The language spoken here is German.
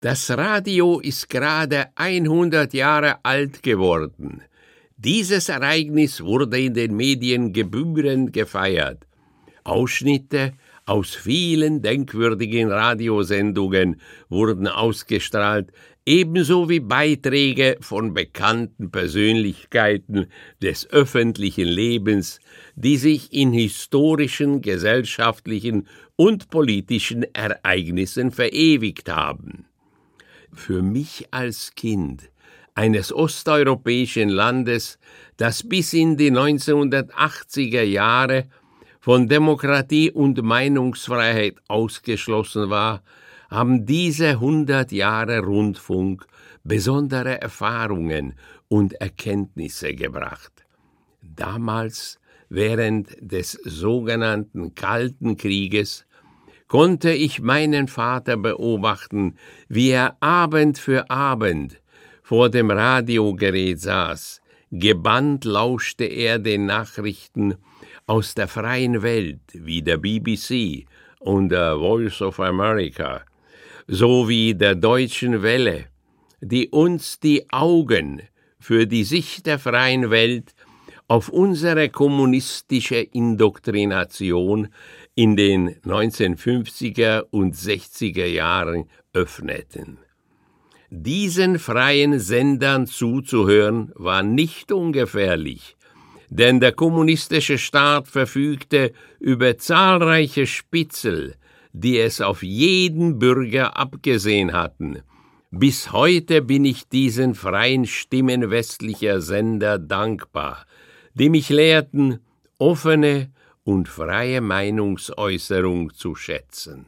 Das Radio ist gerade 100 Jahre alt geworden. Dieses Ereignis wurde in den Medien gebührend gefeiert. Ausschnitte aus vielen denkwürdigen Radiosendungen wurden ausgestrahlt, ebenso wie Beiträge von bekannten Persönlichkeiten des öffentlichen Lebens, die sich in historischen, gesellschaftlichen und politischen Ereignissen verewigt haben. Für mich als Kind eines osteuropäischen Landes, das bis in die 1980er Jahre von Demokratie und Meinungsfreiheit ausgeschlossen war, haben diese hundert Jahre Rundfunk besondere Erfahrungen und Erkenntnisse gebracht. Damals, während des sogenannten Kalten Krieges, konnte ich meinen Vater beobachten, wie er Abend für Abend vor dem Radiogerät saß, gebannt lauschte er den Nachrichten aus der freien Welt wie der BBC und der Voice of America, sowie der deutschen Welle, die uns die Augen für die Sicht der freien Welt auf unsere kommunistische Indoktrination in den 1950er und 60er Jahren öffneten. Diesen freien Sendern zuzuhören war nicht ungefährlich, denn der kommunistische Staat verfügte über zahlreiche Spitzel, die es auf jeden Bürger abgesehen hatten. Bis heute bin ich diesen freien Stimmen westlicher Sender dankbar, die mich lehrten, offene und freie Meinungsäußerung zu schätzen.